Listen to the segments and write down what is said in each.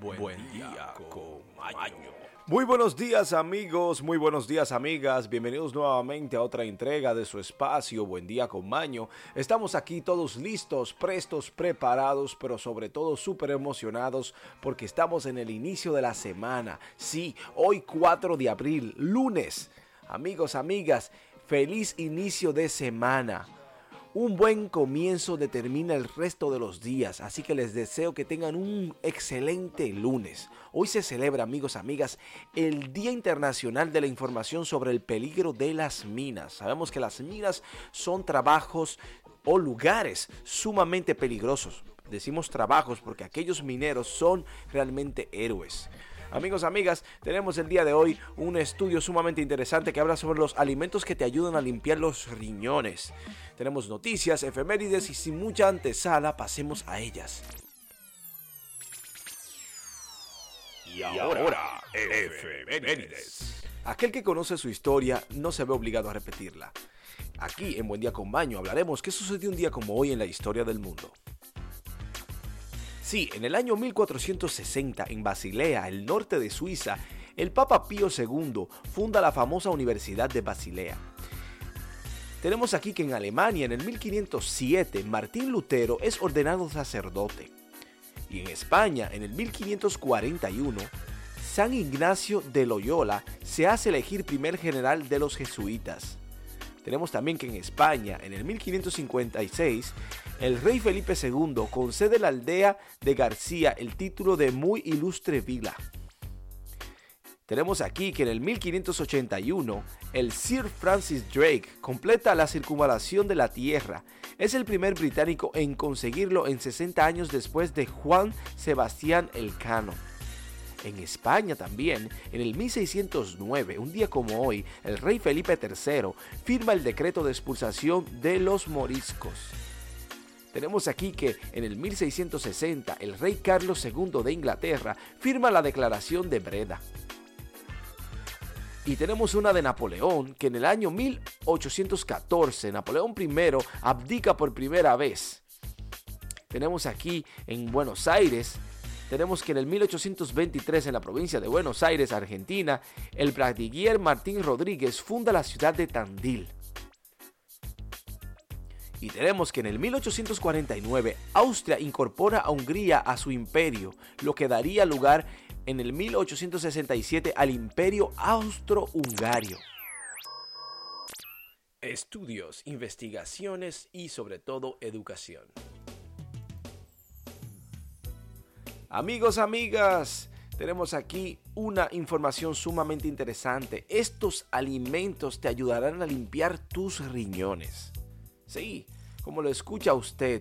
Buen, día, con Maño. Muy buenos días amigos, muy buenos días amigas, bienvenidos nuevamente a otra entrega de su espacio Buen día con Maño. Estamos aquí todos listos, prestos, preparados, pero sobre todo súper emocionados porque estamos en el inicio de la semana. Sí, hoy 4 de abril, lunes. Amigos, amigas, feliz inicio de semana. Un buen comienzo determina el resto de los días, así que les deseo que tengan un excelente lunes. Hoy se celebra, amigos, amigas, el Día Internacional de la Información sobre el peligro de las minas. Sabemos que las minas son trabajos o lugares sumamente peligrosos. Decimos trabajos porque aquellos mineros son realmente héroes. Amigos, amigas, tenemos el día de hoy un estudio sumamente interesante que habla sobre los alimentos que te ayudan a limpiar los riñones. Tenemos noticias, efemérides y sin mucha antesala, pasemos a ellas. Y ahora, efemérides. Aquel que conoce su historia no se ve obligado a repetirla. Aquí en Buen Día con Baño hablaremos qué sucedió un día como hoy en la historia del mundo. Sí, en el año 1460, en Basilea, el norte de Suiza, el Papa Pío II funda la famosa Universidad de Basilea. Tenemos aquí que en Alemania, en el 1507, Martín Lutero es ordenado sacerdote. Y en España, en el 1541, San Ignacio de Loyola se hace elegir primer general de los jesuitas. Tenemos también que en España, en el 1556, el rey Felipe II concede a la aldea de García el título de muy ilustre vila. Tenemos aquí que en el 1581 el Sir Francis Drake completa la circunvalación de la Tierra. Es el primer británico en conseguirlo en 60 años después de Juan Sebastián Elcano. En España también, en el 1609, un día como hoy, el rey Felipe III firma el decreto de expulsación de los moriscos. Tenemos aquí que en el 1660 el rey Carlos II de Inglaterra firma la declaración de Breda. Y tenemos una de Napoleón, que en el año 1814 Napoleón I abdica por primera vez. Tenemos aquí en Buenos Aires, tenemos que en el 1823 en la provincia de Buenos Aires, Argentina, el Pratiguier Martín Rodríguez funda la ciudad de Tandil. Y tenemos que en el 1849 Austria incorpora a Hungría a su imperio, lo que daría lugar en el 1867 al imperio austro-hungario. Estudios, investigaciones y sobre todo educación. Amigos, amigas, tenemos aquí una información sumamente interesante. Estos alimentos te ayudarán a limpiar tus riñones. Sí, como lo escucha usted.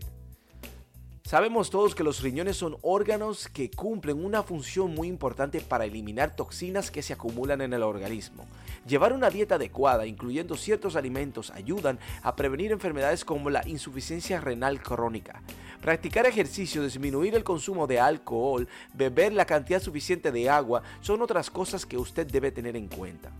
Sabemos todos que los riñones son órganos que cumplen una función muy importante para eliminar toxinas que se acumulan en el organismo. Llevar una dieta adecuada, incluyendo ciertos alimentos, ayudan a prevenir enfermedades como la insuficiencia renal crónica. Practicar ejercicio, disminuir el consumo de alcohol, beber la cantidad suficiente de agua son otras cosas que usted debe tener en cuenta.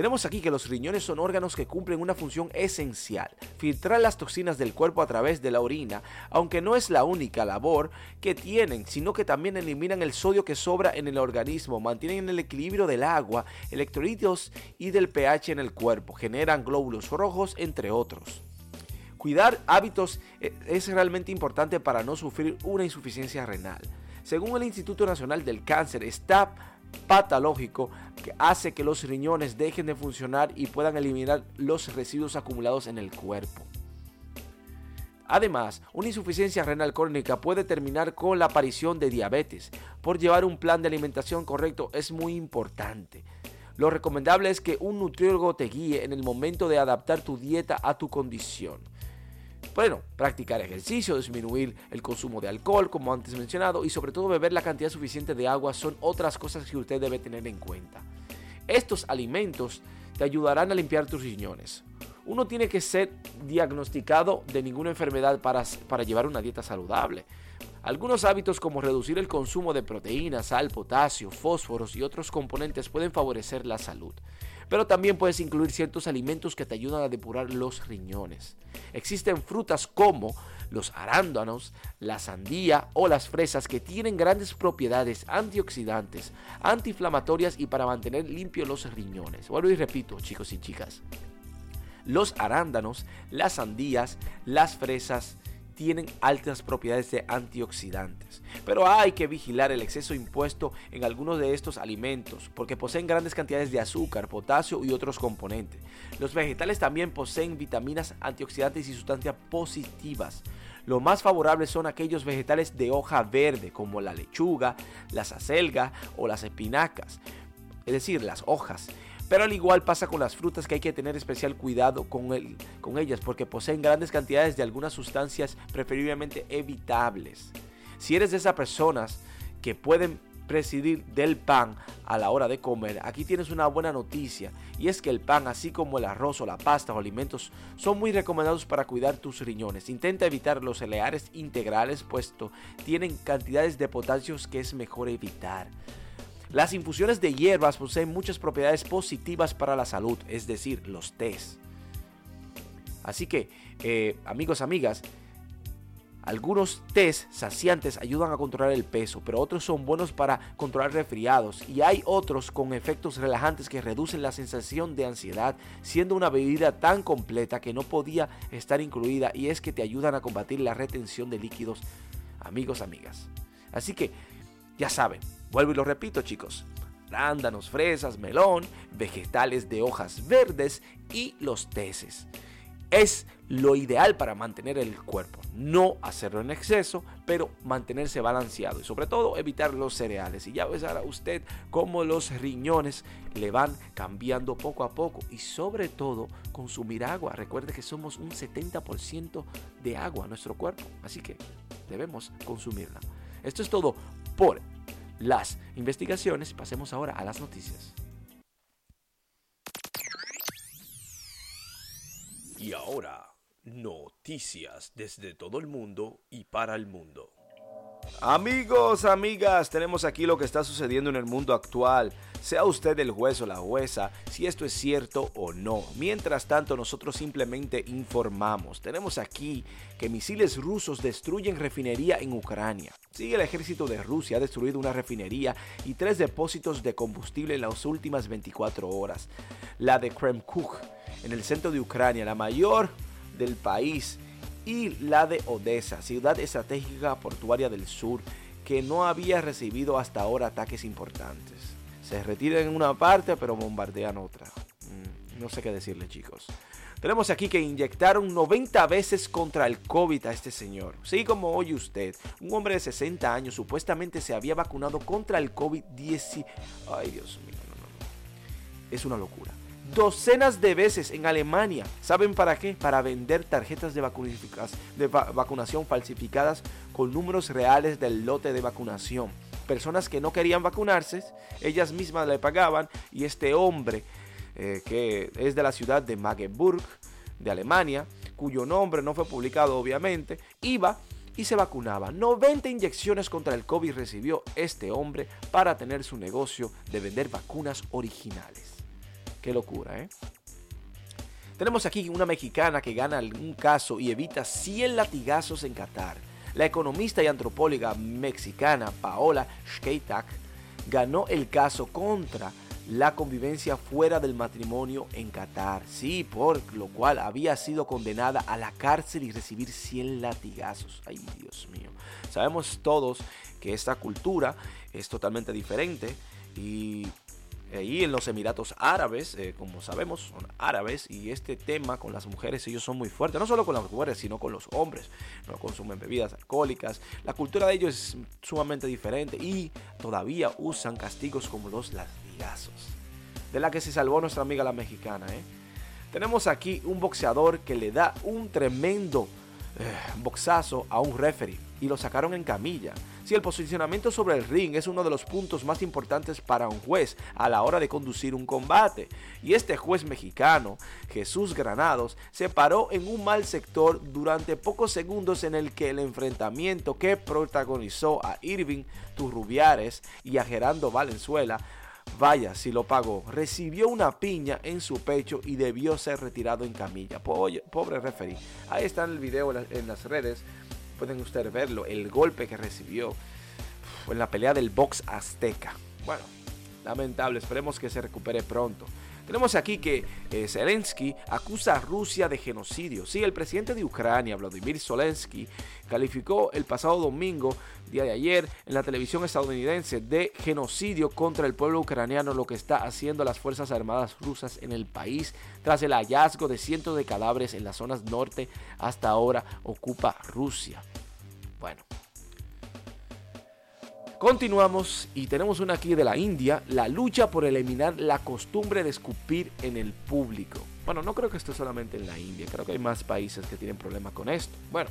Tenemos aquí que los riñones son órganos que cumplen una función esencial, filtrar las toxinas del cuerpo a través de la orina, aunque no es la única labor que tienen, sino que también eliminan el sodio que sobra en el organismo, mantienen el equilibrio del agua, electrolitos y del pH en el cuerpo, generan glóbulos rojos, entre otros. Cuidar hábitos eh, es realmente importante para no sufrir una insuficiencia renal. Según el Instituto Nacional del Cáncer, está patológico que hace que los riñones dejen de funcionar y puedan eliminar los residuos acumulados en el cuerpo. Además, una insuficiencia renal crónica puede terminar con la aparición de diabetes. Por llevar un plan de alimentación correcto es muy importante. Lo recomendable es que un nutriólogo te guíe en el momento de adaptar tu dieta a tu condición. Bueno, practicar ejercicio, disminuir el consumo de alcohol, como antes mencionado, y sobre todo beber la cantidad suficiente de agua son otras cosas que usted debe tener en cuenta. Estos alimentos te ayudarán a limpiar tus riñones. Uno tiene que ser diagnosticado de ninguna enfermedad para, para llevar una dieta saludable. Algunos hábitos como reducir el consumo de proteínas, sal, potasio, fósforos y otros componentes pueden favorecer la salud. Pero también puedes incluir ciertos alimentos que te ayudan a depurar los riñones. Existen frutas como los arándanos, la sandía o las fresas que tienen grandes propiedades antioxidantes, antiinflamatorias y para mantener limpios los riñones. Vuelvo y repito, chicos y chicas. Los arándanos, las sandías, las fresas, tienen altas propiedades de antioxidantes. Pero hay que vigilar el exceso impuesto en algunos de estos alimentos porque poseen grandes cantidades de azúcar, potasio y otros componentes. Los vegetales también poseen vitaminas antioxidantes y sustancias positivas. Lo más favorable son aquellos vegetales de hoja verde como la lechuga, las acelgas o las espinacas, es decir, las hojas. Pero al igual pasa con las frutas que hay que tener especial cuidado con, el, con ellas porque poseen grandes cantidades de algunas sustancias preferiblemente evitables. Si eres de esas personas que pueden presidir del pan a la hora de comer, aquí tienes una buena noticia y es que el pan, así como el arroz o la pasta o alimentos, son muy recomendados para cuidar tus riñones. Intenta evitar los cereales integrales, puesto tienen cantidades de potasios que es mejor evitar. Las infusiones de hierbas poseen muchas propiedades positivas para la salud, es decir, los tés. Así que, eh, amigos, amigas, algunos tés saciantes ayudan a controlar el peso, pero otros son buenos para controlar resfriados y hay otros con efectos relajantes que reducen la sensación de ansiedad, siendo una bebida tan completa que no podía estar incluida y es que te ayudan a combatir la retención de líquidos, amigos, amigas. Así que, ya saben, Vuelvo y lo repito chicos. Arándanos, fresas, melón, vegetales de hojas verdes y los teces. Es lo ideal para mantener el cuerpo. No hacerlo en exceso, pero mantenerse balanceado y sobre todo evitar los cereales. Y ya ves ahora usted cómo los riñones le van cambiando poco a poco y sobre todo consumir agua. Recuerde que somos un 70% de agua en nuestro cuerpo, así que debemos consumirla. Esto es todo por las investigaciones. Pasemos ahora a las noticias. Y ahora, noticias desde todo el mundo y para el mundo. Amigos, amigas, tenemos aquí lo que está sucediendo en el mundo actual. Sea usted el juez o la jueza, si esto es cierto o no. Mientras tanto, nosotros simplemente informamos. Tenemos aquí que misiles rusos destruyen refinería en Ucrania. Sigue el ejército de Rusia ha destruido una refinería y tres depósitos de combustible en las últimas 24 horas. La de Kremkuk, en el centro de Ucrania, la mayor del país y la de Odessa, ciudad estratégica portuaria del sur, que no había recibido hasta ahora ataques importantes. Se retiran en una parte pero bombardean otra. Mm, no sé qué decirle chicos. Tenemos aquí que inyectaron 90 veces contra el COVID a este señor. Sí, como oye usted, un hombre de 60 años supuestamente se había vacunado contra el COVID-19. Ay, Dios mío, no, no, no. Es una locura docenas de veces en Alemania. ¿Saben para qué? Para vender tarjetas de, vacunación falsificadas con números reales del lote de vacunación. Personas que no querían vacunarse, ellas mismas le pagaban y este hombre, eh, que es de la ciudad de Magdeburg, de Alemania, cuyo nombre no fue publicado obviamente, iba y se vacunaba. 90 inyecciones contra el COVID recibió este hombre para tener su negocio de vender vacunas originales. Qué locura, ¿eh? Tenemos aquí una mexicana que gana un caso y evita 100 latigazos en Qatar. La economista y antropóloga mexicana Paola Schkeitak ganó el caso contra la convivencia fuera del matrimonio en Qatar. Sí, por lo cual había sido condenada a la cárcel y recibir 100 latigazos. Ay, Dios mío. Sabemos todos que esta cultura es totalmente diferente y Ahí en los Emiratos Árabes, eh, como sabemos, son árabes y este tema con las mujeres, ellos son muy fuertes, no solo con las mujeres, sino con los hombres. No consumen bebidas alcohólicas. La cultura de ellos es sumamente diferente y todavía usan castigos como los latigazos. De la que se salvó nuestra amiga la mexicana. ¿eh? Tenemos aquí un boxeador que le da un tremendo eh, boxazo a un referee y lo sacaron en camilla. Si el posicionamiento sobre el ring es uno de los puntos más importantes para un juez a la hora de conducir un combate. Y este juez mexicano, Jesús Granados, se paró en un mal sector durante pocos segundos en el que el enfrentamiento que protagonizó a Irving Turrubiares y a Gerando Valenzuela Vaya, si lo pagó. Recibió una piña en su pecho y debió ser retirado en camilla. Pobre, referee. Ahí está el video en las redes pueden ustedes verlo, el golpe que recibió en la pelea del box azteca. Bueno, lamentable, esperemos que se recupere pronto. Tenemos aquí que eh, Zelensky acusa a Rusia de genocidio. Sí, el presidente de Ucrania, Vladimir Zelensky, calificó el pasado domingo, día de ayer, en la televisión estadounidense de genocidio contra el pueblo ucraniano, lo que está haciendo las Fuerzas Armadas rusas en el país tras el hallazgo de cientos de cadáveres en las zonas norte hasta ahora ocupa Rusia. Bueno, Continuamos y tenemos una aquí de la India, la lucha por eliminar la costumbre de escupir en el público. Bueno, no creo que esto solamente en la India, creo que hay más países que tienen problemas con esto. Bueno,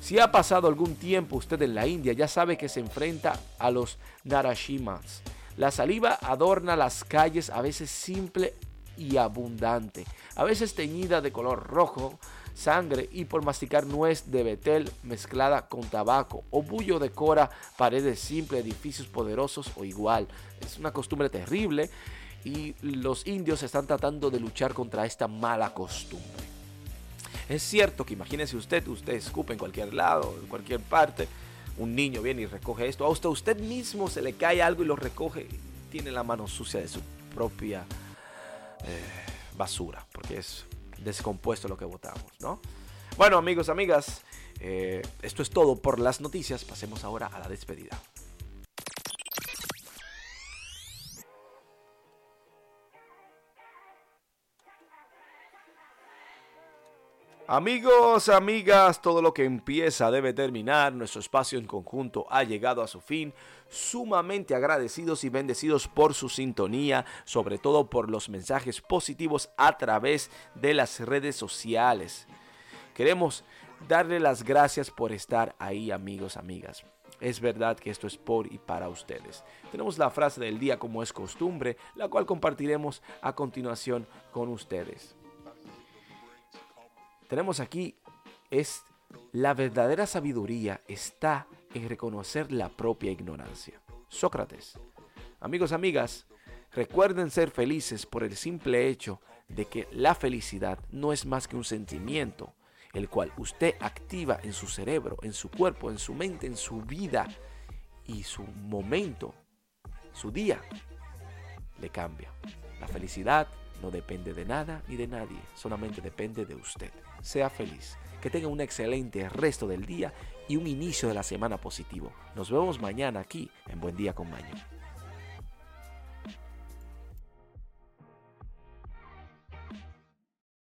si ha pasado algún tiempo usted en la India, ya sabe que se enfrenta a los Narashimas. La saliva adorna las calles, a veces simple y abundante, a veces teñida de color rojo, sangre y por masticar nuez de betel mezclada con tabaco o bullo decora paredes simples, edificios poderosos o igual. Es una costumbre terrible y los indios están tratando de luchar contra esta mala costumbre. Es cierto que imagínese usted, usted escupe en cualquier lado, en cualquier parte, un niño viene y recoge esto, a usted, usted mismo se le cae algo y lo recoge, tiene la mano sucia de su propia eh, basura, porque es descompuesto lo que votamos, ¿no? Bueno, amigos, amigas, eh, esto es todo por las noticias. Pasemos ahora a la despedida. Amigos, amigas, todo lo que empieza debe terminar. Nuestro espacio en conjunto ha llegado a su fin. Sumamente agradecidos y bendecidos por su sintonía, sobre todo por los mensajes positivos a través de las redes sociales. Queremos darle las gracias por estar ahí, amigos, amigas. Es verdad que esto es por y para ustedes. Tenemos la frase del día como es costumbre, la cual compartiremos a continuación con ustedes tenemos aquí es la verdadera sabiduría está en reconocer la propia ignorancia. Sócrates. Amigos, amigas, recuerden ser felices por el simple hecho de que la felicidad no es más que un sentimiento, el cual usted activa en su cerebro, en su cuerpo, en su mente, en su vida y su momento, su día, le cambia. La felicidad no depende de nada ni de nadie, solamente depende de usted. Sea feliz, que tenga un excelente resto del día y un inicio de la semana positivo. Nos vemos mañana aquí en Buen Día con Maño.